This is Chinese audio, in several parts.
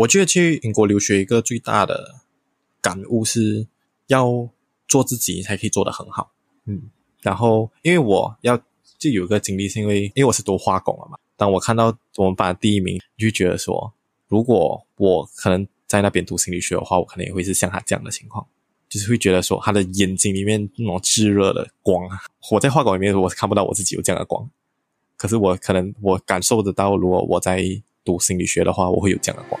我觉得去英国留学一个最大的感悟是要做自己才可以做得很好。嗯，然后因为我要就有一个经历，是因为因为我是读化工了嘛。当我看到我们班第一名，就觉得说，如果我可能在那边读心理学的话，我可能也会是像他这样的情况，就是会觉得说，他的眼睛里面那种炙热的光，我在化工里面我是看不到我自己有这样的光，可是我可能我感受得到，如果我在读心理学的话，我会有这样的光。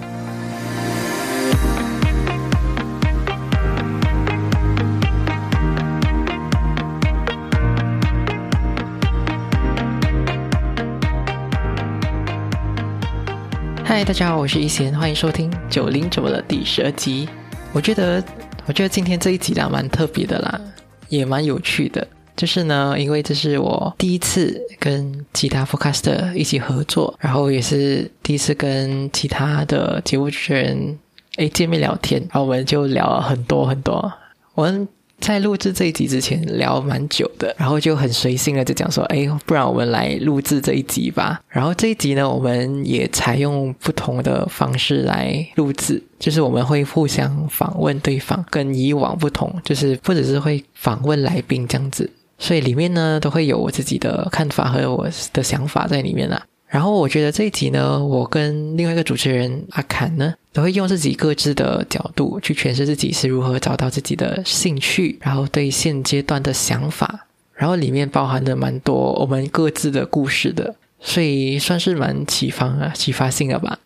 嗨，大家好，我是一贤，欢迎收听九零九的第十二集。我觉得，我觉得今天这一集啦蛮特别的啦，也蛮有趣的。就是呢，因为这是我第一次跟其他 Forecast 一起合作，然后也是第一次跟其他的节目主持人诶见面聊天，然后我们就聊了很多很多。我们。在录制这一集之前聊蛮久的，然后就很随性的就讲说，哎，不然我们来录制这一集吧。然后这一集呢，我们也采用不同的方式来录制，就是我们会互相访问对方，跟以往不同，就是或者是会访问来宾这样子。所以里面呢，都会有我自己的看法和我的想法在里面啦。然后我觉得这一集呢，我跟另外一个主持人阿侃呢，都会用自己各自的角度去诠释自己是如何找到自己的兴趣，然后对现阶段的想法，然后里面包含的蛮多我们各自的故事的，所以算是蛮启发啊，启发性的吧。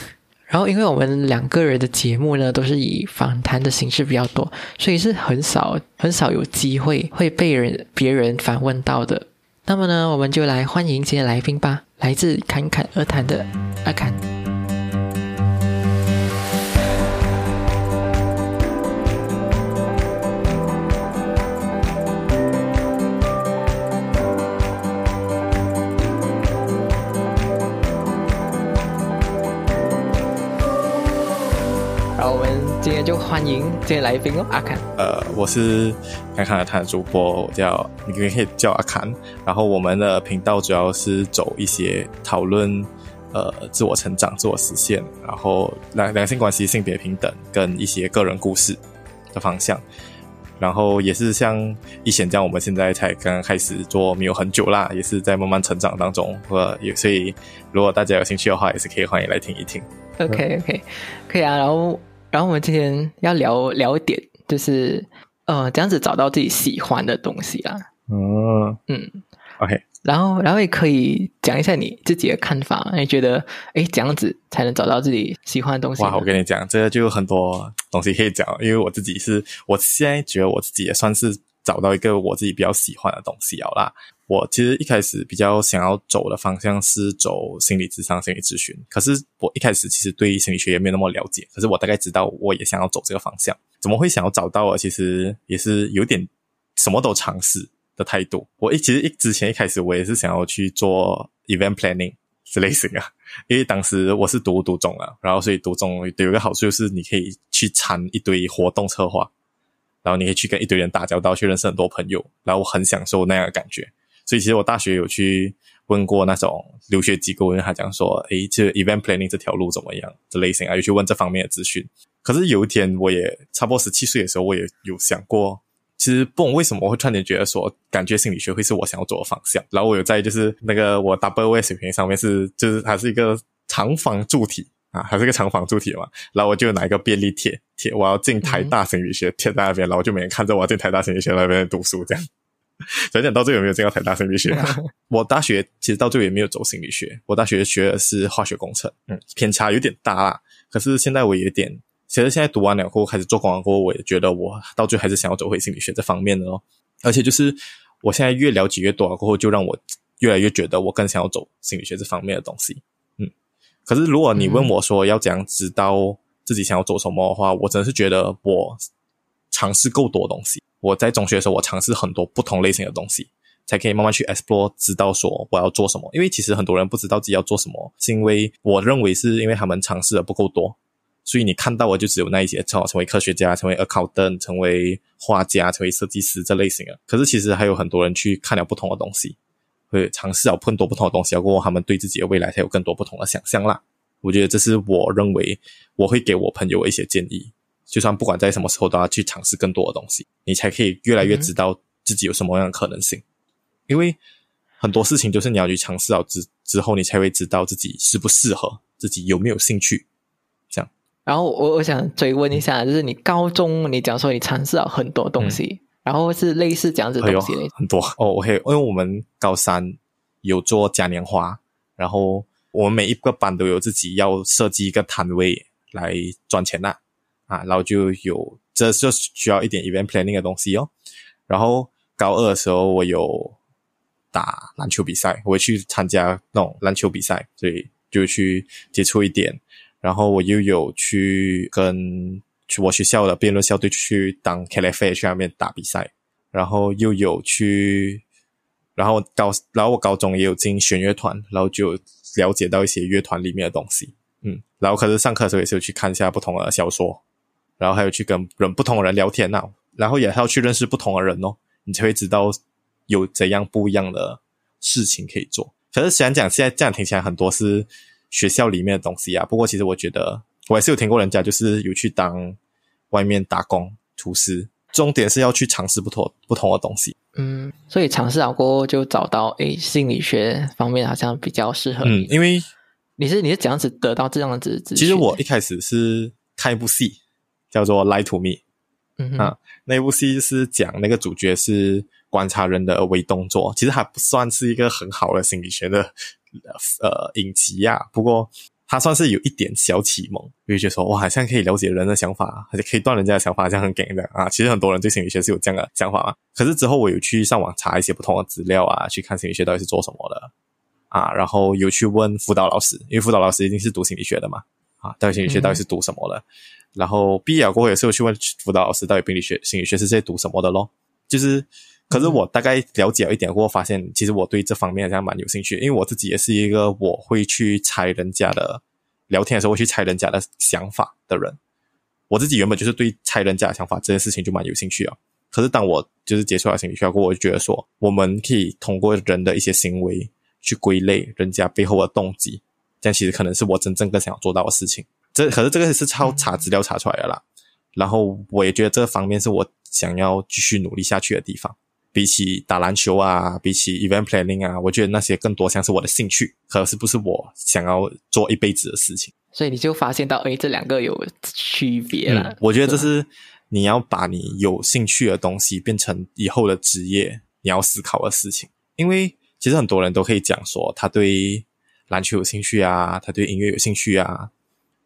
然后因为我们两个人的节目呢，都是以访谈的形式比较多，所以是很少很少有机会会被人别人反问到的。那么呢，我们就来欢迎今天来宾吧。来自侃侃而谈的阿侃。今天就欢迎今天来宾哦，阿侃。呃，我是侃侃而谈的主播，我叫你可以叫阿侃。然后我们的频道主要是走一些讨论，呃，自我成长、自我实现，然后两两性关系、性别平等跟一些个人故事的方向。然后也是像一贤这样，我们现在才刚刚开始做，没有很久啦，也是在慢慢成长当中。呃，也所以如果大家有兴趣的话，也是可以欢迎来听一听。OK OK，可以啊，然后。然后我们今天要聊聊一点，就是呃，这样子找到自己喜欢的东西啦。嗯嗯，OK。然后，然后也可以讲一下你自己的看法。你觉得，哎，这样子才能找到自己喜欢的东西？哇，我跟你讲，这个就有很多东西可以讲。因为我自己是，我现在觉得我自己也算是找到一个我自己比较喜欢的东西了啦。我其实一开始比较想要走的方向是走心理智商、心理咨询，可是我一开始其实对心理学也没有那么了解，可是我大概知道我也想要走这个方向。怎么会想要找到啊？其实也是有点什么都尝试的态度。我一其实一之前一开始我也是想要去做 event planning 之类型啊，因为当时我是读读中啊，然后所以读中有一个好处就是你可以去参一堆活动策划，然后你可以去跟一堆人打交道，去认识很多朋友，然后我很享受那样的感觉。所以其实我大学有去问过那种留学机构，因为他讲说，诶，这 event planning 这条路怎么样？这类型啊，有去问这方面的资讯。可是有一天，我也差不多十七岁的时候，我也有想过，其实不懂为什么我会突然间觉得说，感觉心理学会是我想要走的方向。然后我有在就是那个我 double A 水平上面是，就是它是一个长方柱体啊，还是一个长方柱体嘛。然后我就拿一个便利贴贴，我要进台大心理学贴在那边，然后就每天看着我要进台大心理学那边读书这样。讲讲到最后有没有进到台大心理学？我大学其实到最后也没有走心理学，我大学学的是化学工程，嗯，偏差有点大啦。可是现在我有点，其实现在读完了过后开始做广告过后，我也觉得我到最后还是想要走回心理学这方面的哦。而且就是我现在越了解越多了过后，就让我越来越觉得我更想要走心理学这方面的东西。嗯，可是如果你问我说要怎样知道自己想要做什么的话，我真的是觉得我尝试够多东西。我在中学的时候，我尝试很多不同类型的东西，才可以慢慢去 explore，知道说我要做什么。因为其实很多人不知道自己要做什么，是因为我认为是因为他们尝试的不够多。所以你看到的就只有那一些，成成为科学家、成为 accountant、成为画家、成为设计师这类型的。可是其实还有很多人去看了不同的东西，会尝试了更多不同的东西，过后他们对自己的未来才有更多不同的想象啦。我觉得这是我认为我会给我朋友一些建议，就算不管在什么时候都要去尝试更多的东西，你才可以越来越知道自己有什么样的可能性。因为很多事情就是你要去尝试了之之后，你才会知道自己适不适合，自己有没有兴趣。这样然后我我想追问一下，就是你高中你讲说你尝试了很多东西，然后是类似这样子东西很多哦。OK，因为我们高三有做嘉年华，然后我们每一个班都有自己要设计一个摊位来赚钱呐啊，啊然后就有这就需要一点 event planning 的东西哦。然后高二的时候我有打篮球比赛，我去参加那种篮球比赛，所以就去接触一点。然后我又有去跟我学校的辩论校队去当 k l f a 去那边打比赛，然后又有去，然后高然后我高中也有进弦乐团，然后就了解到一些乐团里面的东西，嗯，然后可是上课的时候也是有去看一下不同的小说，然后还有去跟人不同的人聊天呐，然后也还要去认识不同的人哦，你才会知道有怎样不一样的事情可以做。可是虽然讲现在这样听起来很多是。学校里面的东西啊，不过其实我觉得我还是有听过人家就是有去当外面打工厨师，重点是要去尝试不同不同的东西。嗯，所以尝试了过后就找到，诶，心理学方面好像比较适合你。嗯，因为你是你是怎样子得到这样子？其实我一开始是看一部戏叫做《Lie to Me》，嗯啊，那部戏是讲那个主角是观察人的微动作，其实还不算是一个很好的心理学的。呃，影集呀，不过他算是有一点小启蒙，就觉得说哇，好像可以了解人的想法，而且可以断人家的想法，这样很给的啊。其实很多人对心理学是有这样的想法嘛。可是之后我有去上网查一些不同的资料啊，去看心理学到底是做什么的啊，然后有去问辅导老师，因为辅导老师一定是读心理学的嘛啊，到底心理学到底是读什么的？然后毕业了过后也是有去问辅导老师，到底病理学心理学是在读什么的咯，就是。可是我大概了解了一点过后，发现其实我对这方面好像蛮有兴趣，因为我自己也是一个我会去猜人家的聊天的时候会去猜人家的想法的人。我自己原本就是对猜人家的想法这件事情就蛮有兴趣啊。可是当我就是接触了心理学过后，我就觉得说，我们可以通过人的一些行为去归类人家背后的动机，这样其实可能是我真正更想要做到的事情。这可是这个是超查资料查出来的啦。然后我也觉得这方面是我想要继续努力下去的地方。比起打篮球啊，比起 event planning 啊，我觉得那些更多像是我的兴趣，可是不是我想要做一辈子的事情。所以你就发现到，哎，这两个有区别了。我觉得这是你要把你有兴趣的东西变成以后的职业，你要思考的事情。因为其实很多人都可以讲说，他对篮球有兴趣啊，他对音乐有兴趣啊，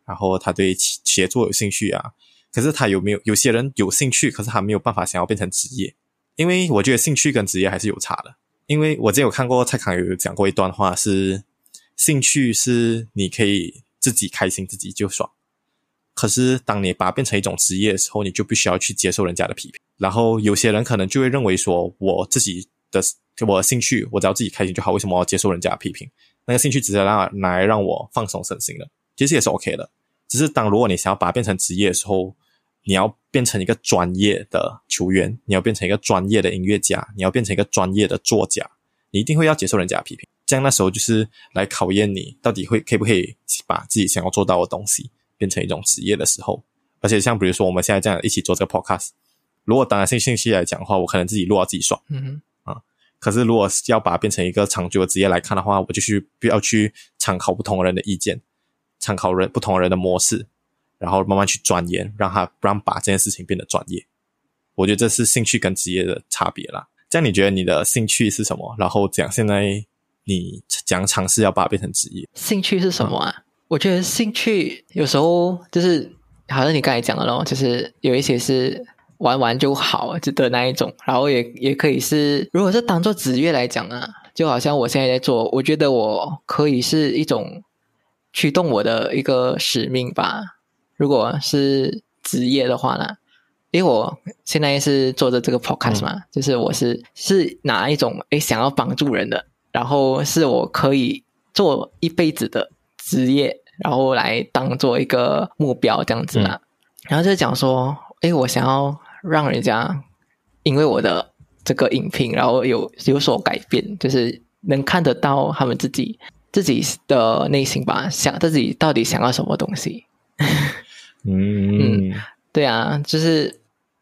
然后他对写作有兴趣啊。可是他有没有有些人有兴趣，可是他没有办法想要变成职业。因为我觉得兴趣跟职业还是有差的。因为我之前有看过蔡康永有讲过一段话，是兴趣是你可以自己开心自己就爽，可是当你把它变成一种职业的时候，你就必须要去接受人家的批评。然后有些人可能就会认为说，我自己的我的兴趣，我只要自己开心就好，为什么要接受人家的批评？那个兴趣值得让来让我放松身心的，其实也是 OK 的。只是当如果你想要把它变成职业的时候，你要变成一个专业的球员，你要变成一个专业的音乐家，你要变成一个专业的作家，你一定会要接受人家的批评。这样那时候就是来考验你到底会可不可以把自己想要做到的东西变成一种职业的时候。而且像比如说我们现在这样一起做这个 podcast，如果当然性信息来讲的话，我可能自己录到自己爽，嗯。可是如果要把它变成一个长久的职业来看的话，我就去不要去参考不同人的意见，参考人不同人的模式。然后慢慢去钻研，让他让把这件事情变得专业。我觉得这是兴趣跟职业的差别啦。这样你觉得你的兴趣是什么？然后讲现在你讲尝试要把它变成职业，兴趣是什么啊？我觉得兴趣有时候就是好像你刚才讲的咯，就是有一些是玩玩就好就的那一种，然后也也可以是，如果是当做职业来讲啊。就好像我现在在做，我觉得我可以是一种驱动我的一个使命吧。如果是职业的话呢，因为我现在是做着这个 podcast 嘛，就是我是是哪一种诶想要帮助人的，然后是我可以做一辈子的职业，然后来当做一个目标这样子啦。然后就讲说，诶，我想要让人家因为我的这个影评，然后有有所改变，就是能看得到他们自己自己的内心吧，想自己到底想要什么东西。嗯，对啊，就是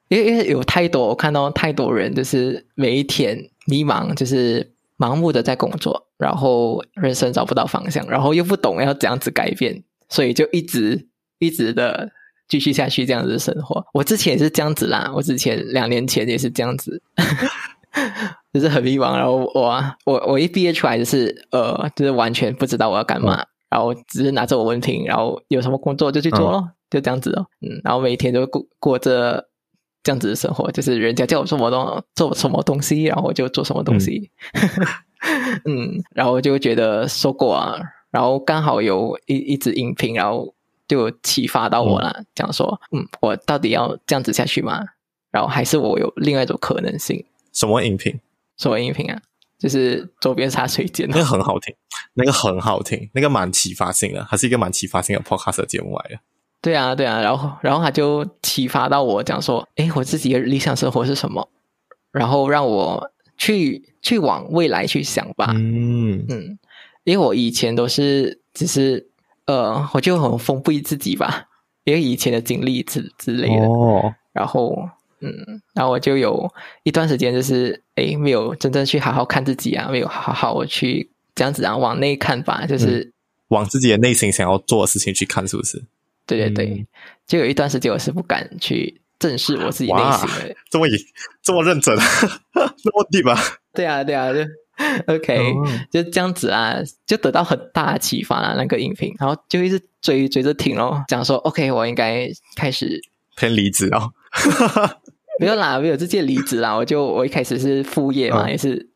因为因为有太多我看到太多人，就是每一天迷茫，就是盲目的在工作，然后人生找不到方向，然后又不懂要怎样子改变，所以就一直一直的继续下去这样子的生活。我之前也是这样子啦，我之前两年前也是这样子，就是很迷茫。然后我我我一毕业出来就是呃，就是完全不知道我要干嘛，然后只是拿着我文凭，然后有什么工作就去做咯。就这样子哦，嗯，然后每一天都过过着这样子的生活，就是人家叫我做什么东做什么东西，然后我就做什么东西，嗯，然后就觉得说过啊，然后刚好有一一支影评，然后就启发到我了，讲说，嗯，我到底要这样子下去吗？然后还是我有另外一种可能性？什么音频？什么音频啊？就是周边茶水间，那个很好听，那个很好听，那个蛮启发性的，还是一个蛮启发性的 podcast 节目来的。对啊，对啊，然后，然后他就启发到我，讲说，哎，我自己的理想生活是什么？然后让我去去往未来去想吧。嗯嗯，因为我以前都是只是呃，我就很封闭自己吧，因为以前的经历之之类的。哦。然后，嗯，然后我就有一段时间就是，哎，没有真正去好好看自己啊，没有好好去这样子啊，往内看吧，就是往自己的内心想要做的事情去看，是不是？对对对，就有一段时间我是不敢去正视我自己内心的，这么这么认真，这么地吧？对啊对啊，就 OK，就这样子啊，就得到很大启发啊，那个影评，然后就一直追追着听咯，讲说 OK，我应该开始偏离职哦，没有啦，没有直接离职啦，我就我一开始是副业嘛，也是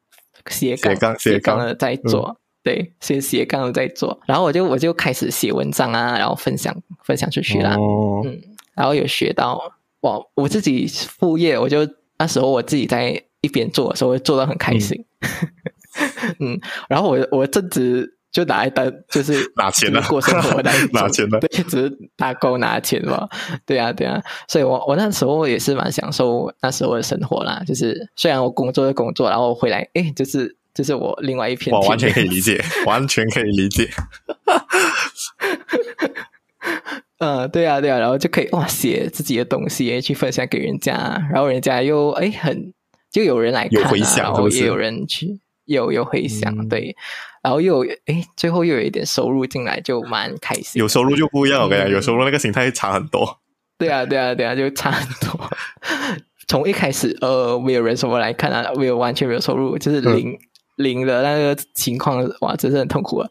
斜杠斜杠的在做。对，先斜杠在做，然后我就我就开始写文章啊，然后分享分享出去啦。嗯，然后有学到哇，我自己副业，我就那时候我自己在一边做的时候，做的很开心。嗯，然后我我正值就拿来当就是 拿钱的过生活的，拿钱的，对，只是打工拿钱嘛。对啊，对啊，所以我我那时候也是蛮享受那时候的生活啦。就是虽然我工作的工作，然后回来，哎，就是。就是我另外一篇，我完全可以理解，完全可以理解。嗯，对啊，对啊，然后就可以哇，写自己的东西去分享给人家，然后人家又哎很就有人来看，然后也有人去有有回响，对，然后又有哎最后又有一点收入进来，就蛮开心。有收入就不一样，我跟你讲，有收入那个心态差很多。对啊，对啊，对啊，就差很多。从一开始呃没有人什么来看啊，没有完全没有收入，就是零。零的那个情况，哇，真是很痛苦啊！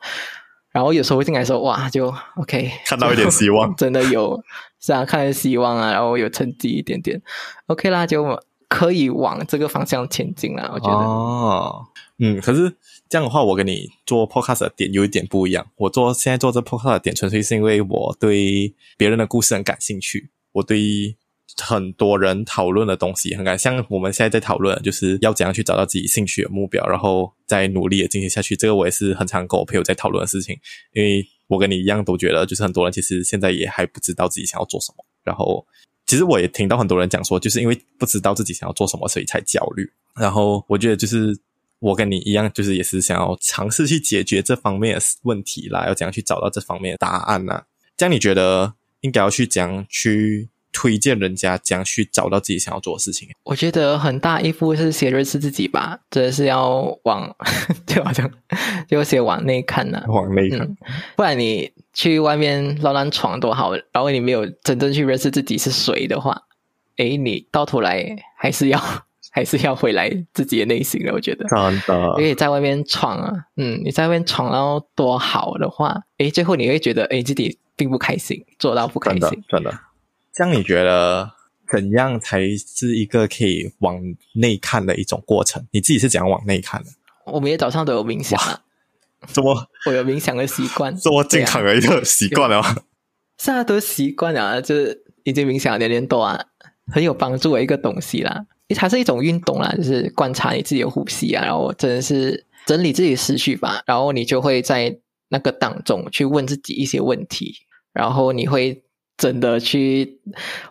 然后有时候进来说，哇，就 OK，看到一点希望，真的有，是啊，看到希望啊，然后有成绩一点点，OK 啦，就可以往这个方向前进了。我觉得，哦，嗯，可是这样的话，我跟你做 Podcast 的点有一点不一样。我做现在做这 Podcast 的点，纯粹是因为我对别人的故事很感兴趣，我对。很多人讨论的东西很感，像我们现在在讨论，就是要怎样去找到自己兴趣的目标，然后再努力的进行下去。这个我也是很常跟我朋友在讨论的事情，因为我跟你一样都觉得，就是很多人其实现在也还不知道自己想要做什么。然后，其实我也听到很多人讲说，就是因为不知道自己想要做什么，所以才焦虑。然后，我觉得就是我跟你一样，就是也是想要尝试去解决这方面的问题啦，要怎样去找到这方面的答案呢？这样你觉得应该要去怎样去？推荐人家将去找到自己想要做的事情。我觉得很大一部分是先认识自己吧，真的是要往 就好像就先往内看呢，往内看，不然你去外面乱乱闯多好，然后你没有真正去认识自己是谁的话，诶，你到头来还是要 还是要回来自己的内心的。我觉得真的，因为在外面闯啊，嗯，你在外面闯到多好的话，诶，最后你会觉得诶自己并不开心，做到不开心，真的。像你觉得怎样才是一个可以往内看的一种过程？你自己是怎样往内看的？我每天早上都有冥想啊，这么我有冥想的习惯，这么健康的一个习惯了吗？是啊，都习惯了啊，就是已经冥想两年多啊，很有帮助的一个东西啦。因为它是一种运动啦，就是观察你自己的呼吸啊，然后真的是整理自己的思绪吧，然后你就会在那个当中去问自己一些问题，然后你会真的去，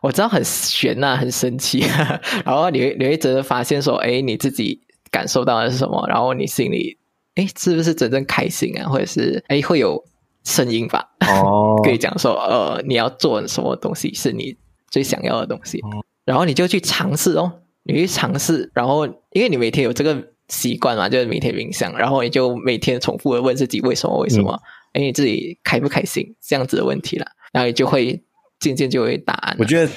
我知道很悬呐、很神奇，然后你会你会真的发现说，哎，你自己感受到的是什么，然后你心里，哎，是不是真正开心啊，或者是哎会有声音吧？哦。可以讲说，呃，你要做什么东西是你最想要的东西，哦。然后你就去尝试哦，你去尝试，然后因为你每天有这个习惯嘛，就是每天冥想，然后你就每天重复的问自己为什么为什么，哎、你自己开不开心这样子的问题了，然后你就会渐渐就会答案。我觉得，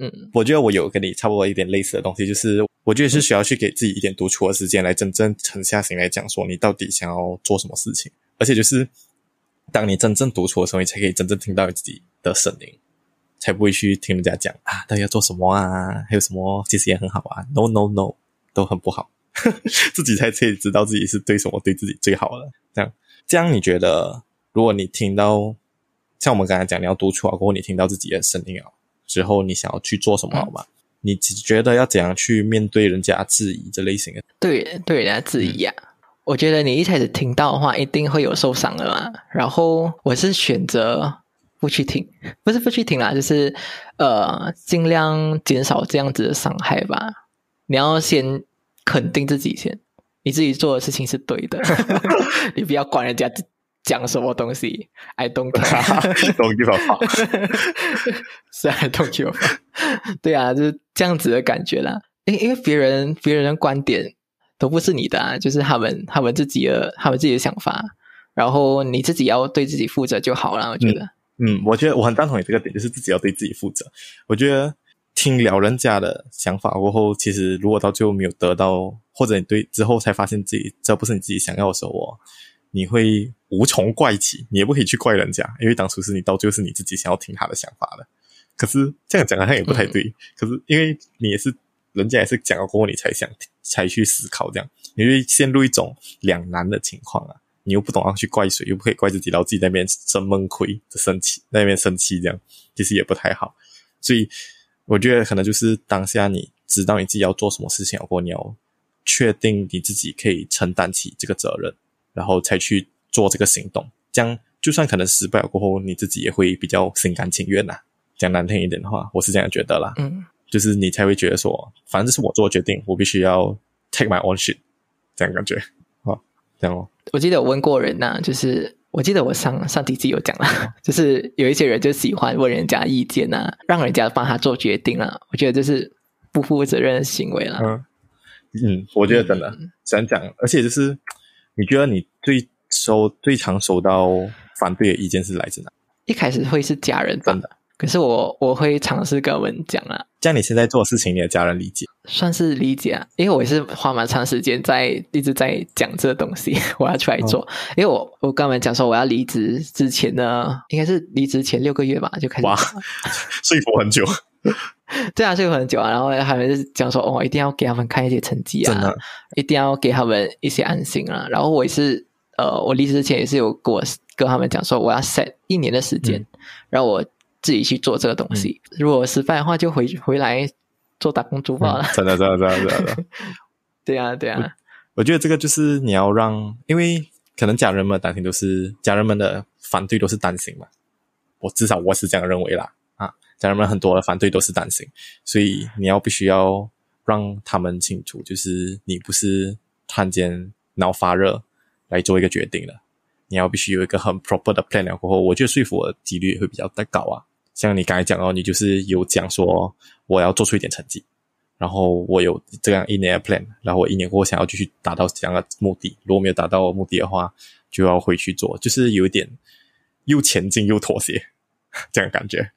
嗯，我觉得我有跟你差不多一点类似的东西，就是我觉得是需要去给自己一点独处的时间，来真正沉下心来讲说你到底想要做什么事情，而且就是当你真正独处的时候，你才可以真正听到你自己的声音，才不会去听人家讲啊，到底要做什么啊，还有什么其实也很好啊，no no no，都很不好，自己才可以知道自己是对什么对自己最好的。这样，这样你觉得，如果你听到像我们刚才讲，你要独处啊，过后你听到自己的声音啊之后，你想要去做什么好吗？你只觉得要怎样去面对人家质疑这类型的？对对人家质疑啊。我觉得你一开始听到的话，一定会有受伤的嘛。然后我是选择不去听，不是不去听啦，就是呃，尽量减少这样子的伤害吧。你要先肯定自己先，你自己做的事情是对的，你不要管人家讲什么东西，I don't care。Give a fuck 是 I don't give a fuck 对啊，就是这样子的感觉啦。因因为别人别人的观点都不是你的啊，就是他们他们自己的他们自己的想法，然后你自己要对自己负责就好了。我觉得，嗯，我觉得我很赞同你这个点，就是自己要对自己负责。我觉得听了人家的想法过后，其实如果到最后没有得到，或者你对之后才发现自己这不是你自己想要的时候哦，你会无从怪起，你也不可以去怪人家，因为当初是你到最后是你自己想要听他的想法的。可是这样讲好像也不太对。可是因为你也是人家也是讲了过后，你才想才去思考，这样你会陷入一种两难的情况啊。你又不懂要去怪谁，又不可以怪自己，然后自己在那边生闷亏、生气，在那边生气，这样其实也不太好。所以我觉得可能就是当下你知道你自己要做什么事情，过后你要确定你自己可以承担起这个责任，然后才去做这个行动。这样就算可能失败了过后，你自己也会比较心甘情愿呐、讲难听一点的话，我是这样觉得啦。嗯，就是你才会觉得说，反正这是我做的决定，我必须要 take my own shit，这样感觉啊，这样哦。我记得我问过人呐、就是我记得我上上几集有讲了，就是有一些人就喜欢问人家意见呐、让人家帮他做决定啊。我觉得这是不负责任的行为啦。嗯嗯，我觉得真的想讲，而且就是你觉得你最收最常收到反对的意见是来自哪？一开始会是家人吧真的，可是我我会尝试跟我们讲啊，这样你现在做的事情，你的家人理解？算是理解啊，因为我也是花蛮长时间在一直在讲这个东西，我要出来做。因为我我跟他们讲说我要离职之前呢，应该是离职前六个月吧就开始哇，说服很久，对啊，睡很久啊。然后他们就讲说哦，一定要给他们看一些成绩啊真的，一定要给他们一些安心啊。然后我也是呃，我离职之前也是有跟我跟他们讲说我要 set 一年的时间，嗯然后我自己去做这个东西。如果失败的话，就回回来做打工族罢了。真的，真的，真的，真的。真的对啊，对啊，我觉得这个就是你要让，因为可能家人们的担心都是家人们的反对都是担心嘛，我至少我是这样认为啦啊，家人们很多的反对都是担心，所以你要必须要让他们清楚，就是你不是突然间脑发热来做一个决定的，你要必须有一个很 proper 的 plan 了过后，我觉得说服的几率也会比较的高啊。像你刚才讲哦，你就是有讲说我要做出一点成绩，然后我有这样一年的 plan，然后我一年过后想要继续达到这样的目的，如果没有达到目的的话，就要回去做，就是有一点又前进又妥协这样感觉，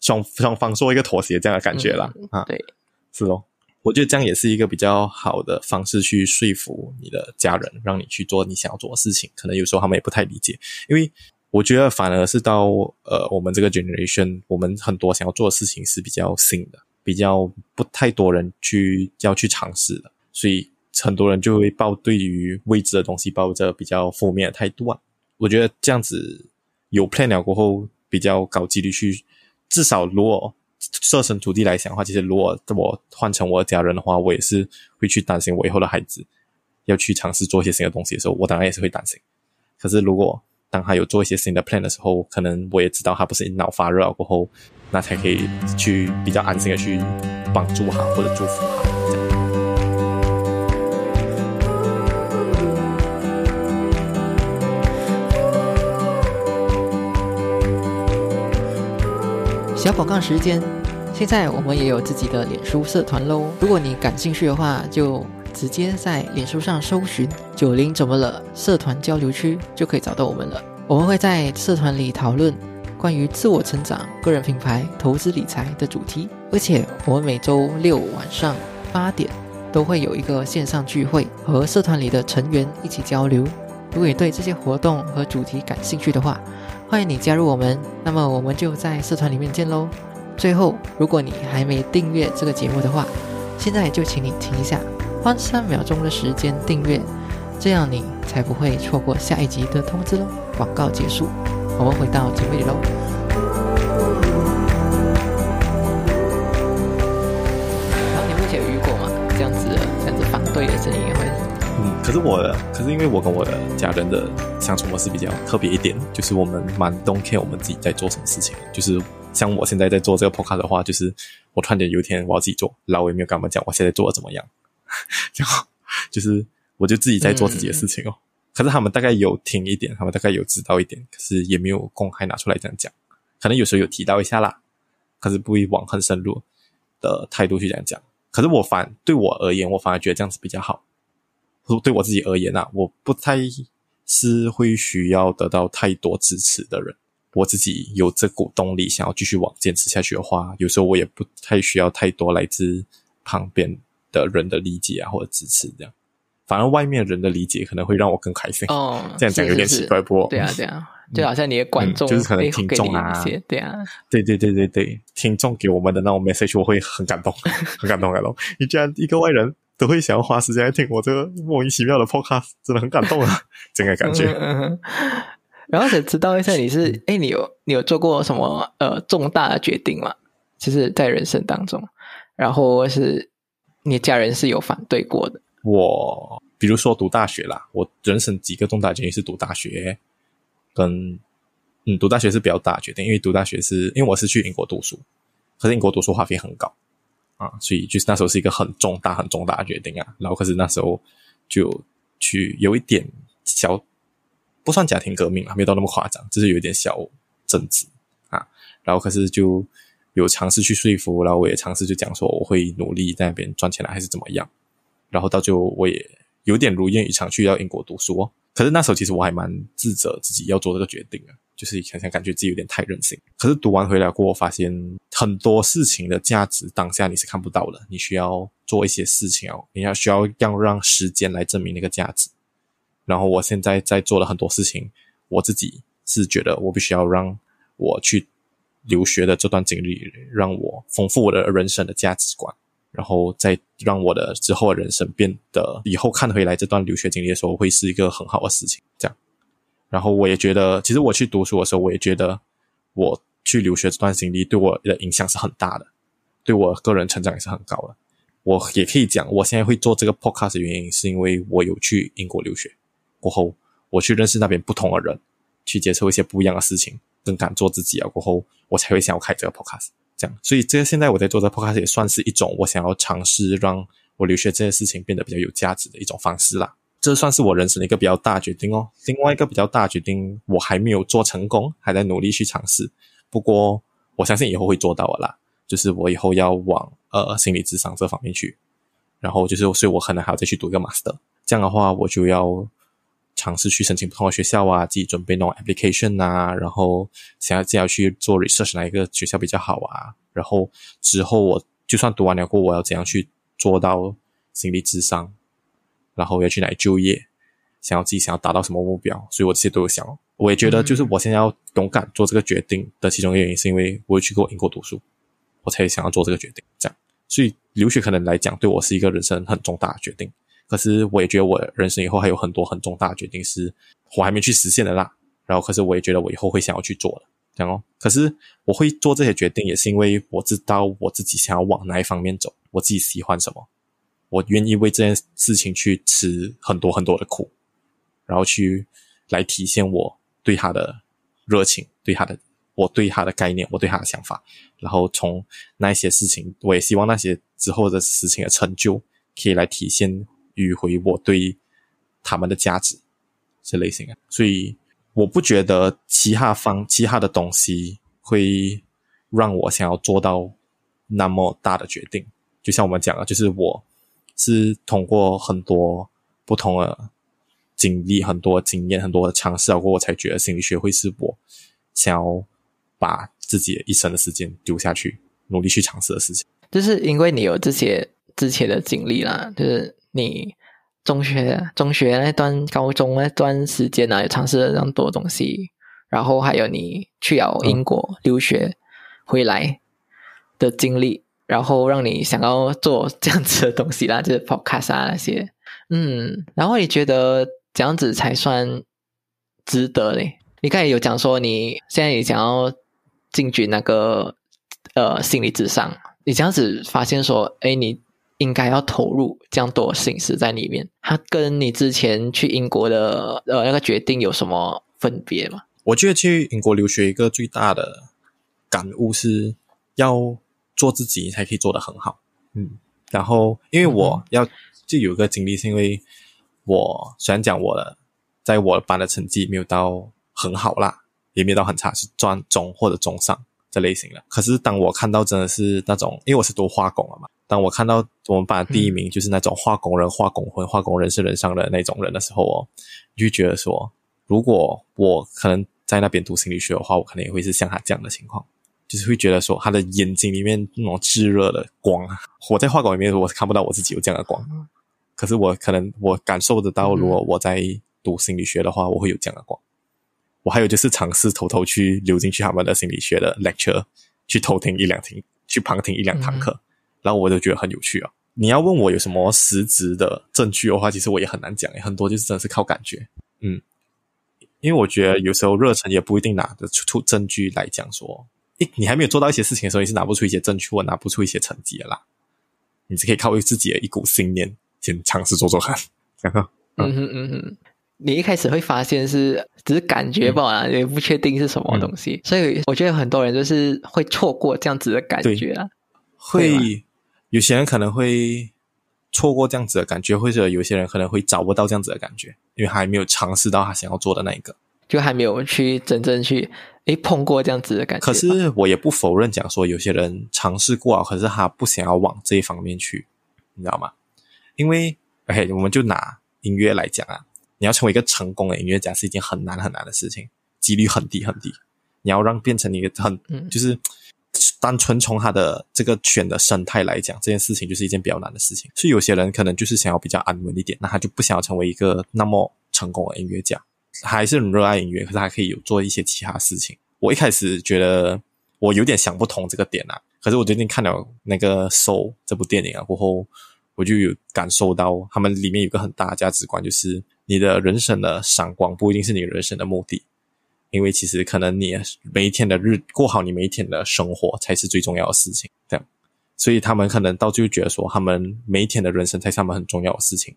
双双方做一个妥协这样的感觉啦、啊，对，是哦。我觉得这样也是一个比较好的方式去说服你的家人，让你去做你想要做的事情。可能有时候他们也不太理解，因为我觉得反而是到呃我们这个 generation，我们很多想要做的事情是比较新的，比较不太多人去要去尝试的，所以很多人就会抱对于未知的东西抱着比较负面的态度啊。我觉得这样子有 plan 了过后，比较高几率去，至少如果设身处地来想的话，其实如果我换成我的家人的话，我也是会去担心我以后的孩子要去尝试做一些新的东西的时候，我当然也是会担心。可是如果当他有做一些新的 plan 的时候，可能我也知道他不是脑发热过后，那才可以去比较安心的去帮助他或者祝福他。小广告时间，现在我们也有自己的脸书社团喽。如果你感兴趣的话，就直接在脸书上搜寻“九零怎么了”社团交流区，就可以找到我们了。我们会在社团里讨论关于自我成长、个人品牌、投资理财的主题，而且我们每周六晚上八点都会有一个线上聚会，和社团里的成员一起交流。如果你对这些活动和主题感兴趣的话，欢迎你加入我们，那么我们就在社团里面见喽。最后，如果你还没订阅这个节目的话，现在就请你停一下，花三秒钟的时间订阅，这样你才不会错过下一集的通知喽。广告结束，我们回到节目里喽。然后你目前有遇过吗？这样子，这样子反对的声音。可是我，可是因为我跟我的家人的相处模式比较特别一点，就是我们蛮 don't care 我们自己在做什么事情。就是像我现在在做这个 podcast 的话，就是我突然间有一天我要自己做，然后我也没有跟他们讲我现在做的怎么样，然后就是我就自己在做自己的事情哦。可是他们大概有听一点，他们大概有知道一点，可是也没有公开拿出来这样讲。可能有时候有提到一下啦，可是不会往很深入的态度去这样讲。可是我反对我而言，我反而觉得这样子比较好。对我自己而言啊，我不太是会需要得到太多支持的人。我自己有这股动力想要继续往坚持下去的话，有时候我也不太需要太多来自旁边的人的理解啊或者支持这样。反而外面人的理解可能会让我更开心。哦，这样讲有点奇怪不？对啊，对啊，就好像你的观众就是可能听众啊，对啊，对对对对对，听众给我们的那种 message 我会很感动，很感动，感动。你居然一个外人。都会想要花时间来听我这个莫名其妙的 podcast，真的很感动啊！整个感觉。然后想知道一下，你是哎，你有你有做过什么呃重大的决定吗？就是在人生当中，然后是你家人是有反对过的。我比如说读大学啦，我人生几个重大决定是读大学，跟嗯读大学是比较大决定，因为读大学是因为我是去英国读书，可是英国读书花费很高。啊，所以就是那时候是一个很重大、很重大的决定啊。然后可是那时候就去有一点小，不算家庭革命啊，没有到那么夸张，就是有一点小政治啊。然后可是就有尝试去说服，然后我也尝试就讲说我会努力在那边赚钱了，还是怎么样。然后到最后我也有点如愿以偿去到英国读书哦。可是那时候其实我还蛮自责自己要做这个决定啊。就是想想感觉自己有点太任性，可是读完回来过后，发现很多事情的价值当下你是看不到的，你需要做一些事情哦，你要需要要让时间来证明那个价值。然后我现在在做的很多事情，我自己是觉得我必须要让我去留学的这段经历，让我丰富我的人生的价值观，然后再让我的之后的人生变得以后看回来这段留学经历的时候，会是一个很好的事情，这样。然后我也觉得，其实我去读书的时候，我也觉得我去留学这段经历对我的影响是很大的，对我个人成长也是很高的。我也可以讲，我现在会做这个 podcast 的原因，是因为我有去英国留学过后，我去认识那边不同的人，去接受一些不一样的事情，更敢做自己啊。过后，我才会想要开这个 podcast。这样，所以这个现在我在做这个 podcast 也算是一种我想要尝试让我留学这件事情变得比较有价值的一种方式啦。这算是我人生的一个比较大决定哦。另外一个比较大决定，我还没有做成功，还在努力去尝试。不过我相信以后会做到的啦。就是我以后要往呃心理智商这方面去，然后就是所以我可能还要再去读一个 master。这样的话，我就要尝试去申请不同的学校啊，自己准备那种 application 啊，然后想要怎样去做 research 哪一个学校比较好啊。然后之后我就算读完了过，我要怎样去做到心理智商？然后要去哪里就业，想要自己想要达到什么目标，所以我这些都有想。我也觉得，就是我现在要勇敢做这个决定的其中一个原因，是因为我有去过英国读书，我才想要做这个决定。这样，所以留学可能来讲，对我是一个人生很重大的决定。可是我也觉得我人生以后还有很多很重大的决定是我还没去实现的啦。然后，可是我也觉得我以后会想要去做的，这样哦。可是我会做这些决定，也是因为我知道我自己想要往哪一方面走，我自己喜欢什么，我愿意为这件事情去吃很多很多的苦，然后去来体现我对他的热情，对他的我对他的概念，我对他的想法。然后从那些事情，我也希望那些之后的事情的成就，可以来体现与回我对他们的价值这类型的，所以。我不觉得其他方其他的东西会让我想要做到那么大的决定。就像我们讲的，就是我是通过很多不同的经历、很多经验、很多的尝试过，我才觉得心理学会是我想要把自己一生的时间丢下去，努力去尝试的事情。就是因为你有这些之前的经历啦，就是你。中学、中学那段、高中那段时间呢，也尝试了这么多东西。然后还有你去了英国留学回来的经历，然后让你想要做这样子的东西啦，就是 podcast 啊那些。嗯，然后你觉得这样子才算值得嘞？你刚才有讲说你现在也想要进军那个呃心理智商，你这样子发现说，哎，你。应该要投入这样多心思在里面，它跟你之前去英国的呃那个决定有什么分别吗？我觉得去英国留学一个最大的感悟是要做自己才可以做得很好。嗯，然后因为我要就有个经历，是因为我虽然讲我的在我班的成绩没有到很好啦，也没有到很差，是专中或者中上这类型的。可是当我看到真的是那种，因为我是读化工了嘛。当我看到我们班第一名就是那种化工人、化工魂、化工人是人上的那种人的时候哦，就觉得说，如果我可能在那边读心理学的话，我可能也会是像他这样的情况，就是会觉得说他的眼睛里面那种炙热的光，我在画稿里面我是看不到我自己有这样的光，可是我可能我感受得到，如果我在读心理学的话，我会有这样的光。我还有就是尝试偷偷去溜进去他们的心理学的 lecture，去偷听一两听，去旁听一两堂课。然后我就觉得很有趣啊！你要问我有什么实质的证据的话，其实我也很难讲，很多就是真的是靠感觉。嗯，因为我觉得有时候热忱也不一定拿得出证据来讲说，诶，你还没有做到一些事情的时候，你是拿不出一些证据或拿不出一些成绩的啦。你只可以靠自己的一股信念，先尝试做做看。然后嗯哼嗯哼，你一开始会发现是只是感觉吧，也不确定是什么东西，所以我觉得很多人就是会错过这样子的感觉啊，会。有些人可能会错过这样子的感觉，或者有些人可能会找不到这样子的感觉，因为还没有尝试到他想要做的那一个，就还没有去真正去诶碰过这样子的感觉。可是我也不否认讲说，有些人尝试过啊，可是他不想要往这一方面去，你知道吗？因为 OK，我们就拿音乐来讲啊，你要成为一个成功的音乐家是一件很难很难的事情，几率很低很低。你要让变成一个很就是。单纯从他的这个圈的生态来讲，这件事情就是一件比较难的事情。所以有些人可能就是想要比较安稳一点，那他就不想要成为一个那么成功的音乐家，还是很热爱音乐，可是还可以有做一些其他事情。我一开始觉得我有点想不通这个点啊，可是我最近看了那个《Soul》这部电影啊过后，我就有感受到他们里面有个很大的价值观，就是你的人生的闪光不一定是你人生的目的。因为其实可能你每一天的日过好你每一天的生活才是最重要的事情，这样，所以他们可能到最后觉得说，他们每一天的人生才是他们很重要的事情，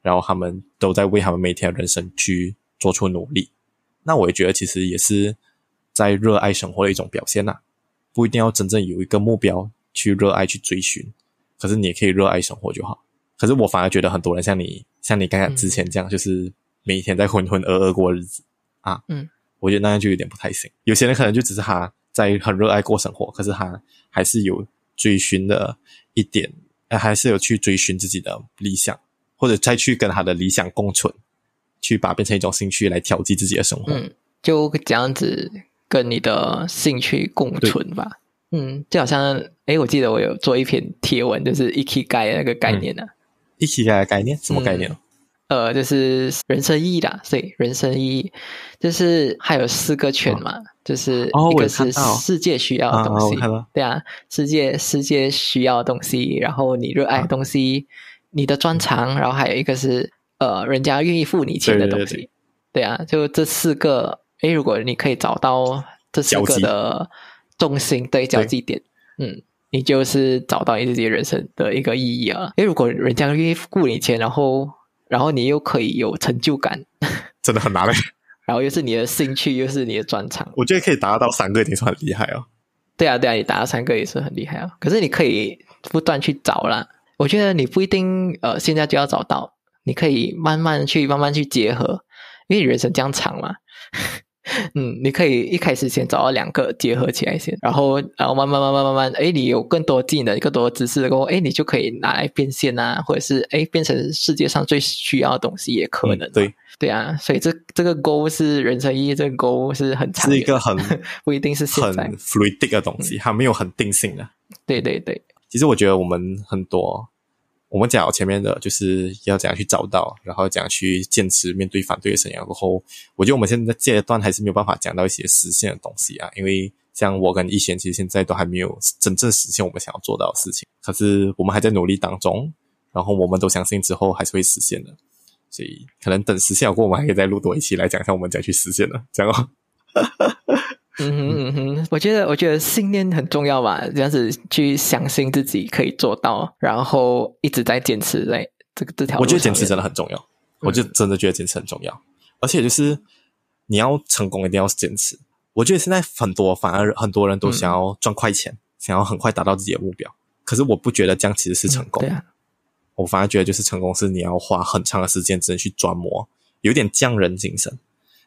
然后他们都在为他们每天的人生去做出努力。那我也觉得其实也是在热爱生活的一种表现呐，不一定要真正有一个目标去热爱去追寻，可是你也可以热爱生活就好。可是我反而觉得很多人像你，像你刚刚之前这样，就是每一天在浑浑噩噩过日子啊，嗯。我觉得那样就有点不太行。有些人可能就只是他在很热爱过生活，可是他还是有追寻的一点，还是有去追寻自己的理想，或者再去跟他的理想共存，去把变成一种兴趣来调剂自己的生活。嗯，就这样子跟你的兴趣共存吧。嗯，就好像，哎，我记得我有做一篇贴文，就是一起盖那个概念呢。一起盖的概念，什么概念？呃，就是人生意义啦，所以人生意义就是还有四个圈嘛，就是一个是世界需要的东西，对啊，世界世界需要的东西，然后你热爱的东西，你的专长，然后还有一个是呃，人家愿意付你钱的东西。对啊，就这四个。诶，如果你可以找到这四个的重心对交集点，嗯，你就是找到你自己人生的一个意义啊。诶，如果人家愿意付你钱，然后然后你又可以有成就感，真的很难嘞。然后又是你的兴趣，又是你的专长，我觉得可以达到三个已经是很厉害哦。对啊，对啊，你达到三个也是很厉害啊。可是你可以不断去找啦。我觉得你不一定呃现在就要找到，你可以慢慢去慢慢去结合，因为人生这样长嘛。嗯，你可以一开始先找到两个结合起来先，然后然后慢慢慢慢慢慢，哎，你有更多技能、更多知识过后，哎，你就可以拿来变现啊，或者是哎变成世界上最需要的东西也可能。对对啊，所以这这个 goal 是人生意义，这个 goal 是很长，是一个很不一定是现在 fluid 的东西，它没有很定性的。对对对，其实我觉得我们很多。我们讲前面的就是要怎样去找到，然后怎样去坚持面对反对的声音。然后，我觉得我们现在阶段还是没有办法讲到一些实现的东西啊，因为像我跟逸贤，其实现在都还没有真正实现我们想要做到的事情。可是我们还在努力当中，然后我们都相信之后还是会实现的。所以，可能等实现过，我们还可以再录多一期来讲一下我们怎样去实现的，这样。嗯哼嗯哼，我觉得我觉得信念很重要吧，这样子去相信自己可以做到，然后一直在坚持在这个这条。我觉得坚持真的很重要，我就真的觉得坚持很重要，而且就是你要成功一定要坚持。我觉得现在很多反而很多人都想要赚快钱，想要很快达到自己的目标，可是我不觉得这样其实是成功。对啊，我反而觉得就是成功是你要花很长的时间，只能去琢磨，有点匠人精神，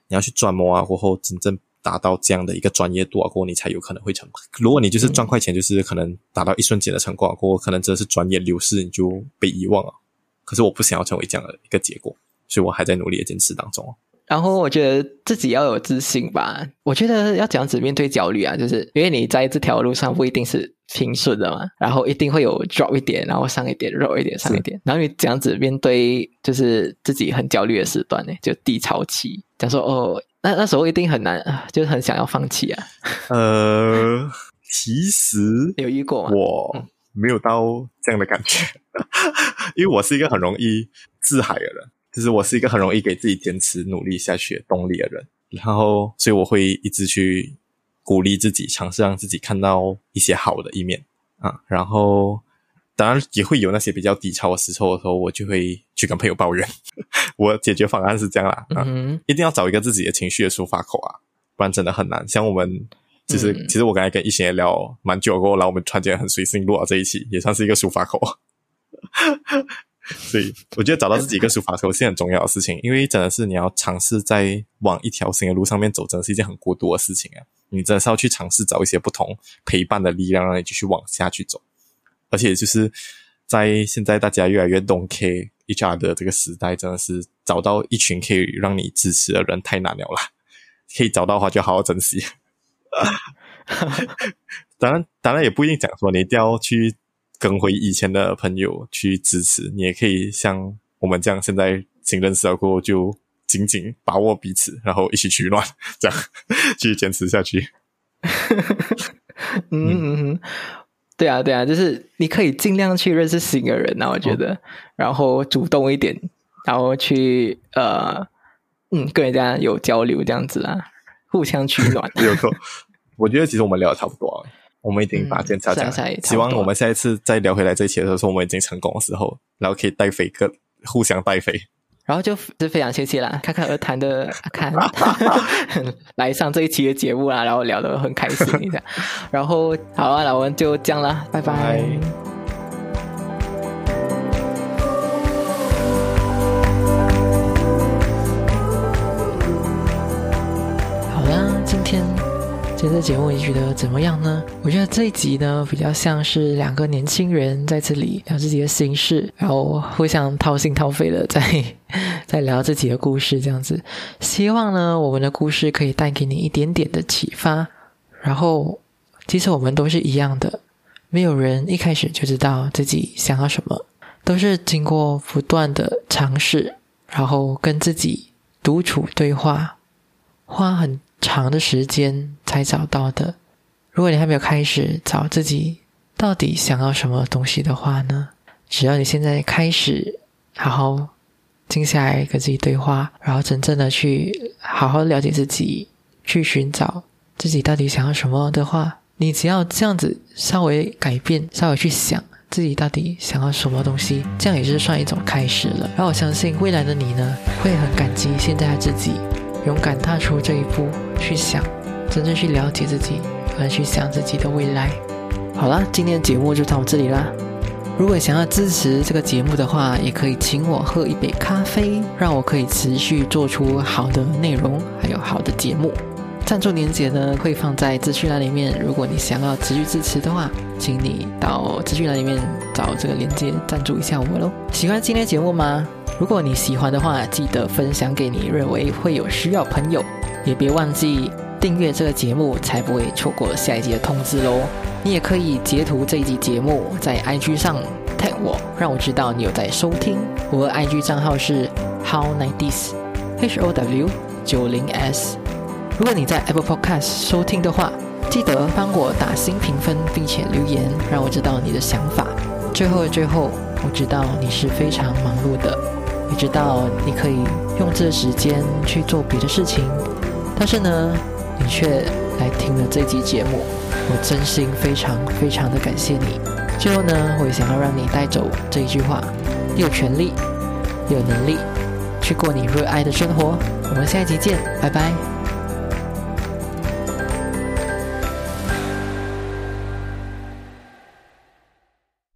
你要去琢磨啊，过后真正。达到这样的一个专业度啊，过后你才有可能会成功。如果你就是赚快钱，就是可能达到一瞬间的成功，过后可能真的是专业流失，你就被遗忘了。可是我不想要成为这样的一个结果，所以我还在努力的坚持当中。然后我觉得自己要有自信吧。我觉得要这样子面对焦虑啊，就是因为你在这条路上不一定是平顺的嘛，然后一定会有 drop 一点，然后上一点，drop 一点，上一点。然后你这样子面对就是自己很焦虑的时段呢，就低潮期。讲说哦。那那时候一定很难，就是很想要放弃啊。呃，其实 有遇过，我没有到这样的感觉，因为我是一个很容易自嗨的人，就是我是一个很容易给自己坚持努力下去的动力的人。然后，所以我会一直去鼓励自己，尝试让自己看到一些好的一面啊。然后。当然也会有那些比较低潮的时候的时候，我就会去跟朋友抱怨。我解决方案是这样啦，嗯，一定要找一个自己的情绪的抒发口啊，不然真的很难。像我们其实其实我刚才跟一贤聊蛮久过，然后我们突然间很随性录到这一期，也算是一个抒发口。所以我觉得找到自己一个抒发口是很重要的事情，因为真的是你要尝试在往一条新的路上面走，真的是一件很孤独的事情啊。你真的是要去尝试找一些不同陪伴的力量，让你继续往下去走。而且就是在现在大家越来越懂 K HR 的这个时代，真的是找到一群可以让你支持的人太难了啦。可以找到的话，就好好珍惜。当然，当然也不一定讲说你一定要去跟回以前的朋友去支持，你也可以像我们这样，现在新认识了过后，就紧紧把握彼此，然后一起取暖，这样继续坚持下去。嗯。对啊，对啊，就是你可以尽量去认识新的人啊，我觉得，然后主动一点，然后去呃，嗯，跟人家有交流这样子啊，互相取暖。没有错，我觉得其实我们聊的差不多了，我们已经把检查讲，希望我们下一次再聊回来这一期的时候，我们已经成功的时候，然后可以带飞个互相带飞。然后就是非常谢谢啦，侃侃而谈的 侃来上这一期的节目啦，然后聊得很开心一下。然后好啊，那我们就这样啦，拜拜。好这节目你觉得怎么样呢？我觉得这一集呢比较像是两个年轻人在这里聊自己的心事，然后互相掏心掏肺的在 在聊自己的故事，这样子。希望呢我们的故事可以带给你一点点的启发。然后，其实我们都是一样的，没有人一开始就知道自己想要什么，都是经过不断的尝试，然后跟自己独处对话，花很。长的时间才找到的。如果你还没有开始找自己到底想要什么东西的话呢，只要你现在开始好好静下来跟自己对话，然后真正的去好好了解自己，去寻找自己到底想要什么的话，你只要这样子稍微改变，稍微去想自己到底想要什么东西，这样也是算一种开始了。然后我相信未来的你呢，会很感激现在的自己，勇敢踏出这一步，去想，真正去了解自己，来去想自己的未来。好了，今天的节目就到这里啦。如果想要支持这个节目的话，也可以请我喝一杯咖啡，让我可以持续做出好的内容，还有好的节目。赞助链接呢会放在资讯栏里面，如果你想要持续支持的话，请你到资讯栏里面找这个链接赞助一下我喽。喜欢今天节目吗？如果你喜欢的话，记得分享给你认为会有需要朋友，也别忘记订阅这个节目，才不会错过下一集的通知喽。你也可以截图这一集节目，在 IG 上 tag 我，让我知道你有在收听。我的 IG 账号是 how nineties h o w 九零 s。如果你在 Apple Podcast 收听的话，记得帮我打新评分，并且留言，让我知道你的想法。最后的最后，我知道你是非常忙碌的，你知道你可以用这时间去做别的事情，但是呢，你却来听了这集节目。我真心非常非常的感谢你。最后呢，我也想要让你带走这一句话：你有权利，有能力去过你热爱的生活。我们下一集见，拜拜。